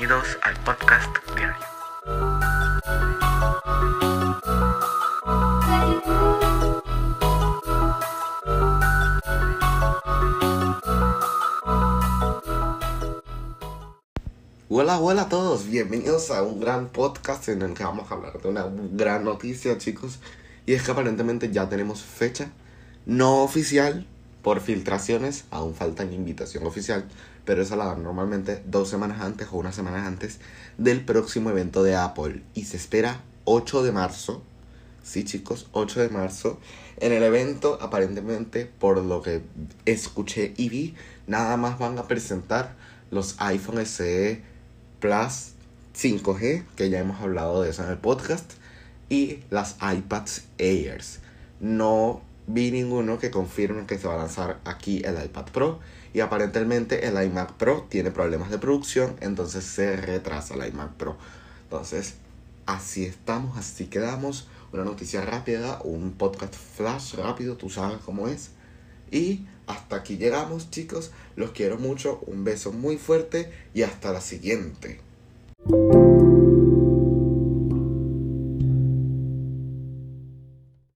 Bienvenidos al podcast diario. Hola, hola a todos, bienvenidos a un gran podcast en el que vamos a hablar de una gran noticia chicos y es que aparentemente ya tenemos fecha no oficial por filtraciones, aún falta invitación oficial, pero esa la dan normalmente dos semanas antes o una semana antes del próximo evento de Apple. Y se espera 8 de marzo, sí chicos, 8 de marzo. En el evento, aparentemente, por lo que escuché y vi, nada más van a presentar los iPhone SE Plus 5G, que ya hemos hablado de eso en el podcast, y las iPads Airs. No vi ninguno que confirme que se va a lanzar aquí el iPad Pro y aparentemente el iMac Pro tiene problemas de producción, entonces se retrasa el iMac Pro. Entonces, así estamos, así quedamos. Una noticia rápida, un podcast flash rápido, tú sabes cómo es. Y hasta aquí llegamos, chicos. Los quiero mucho. Un beso muy fuerte y hasta la siguiente.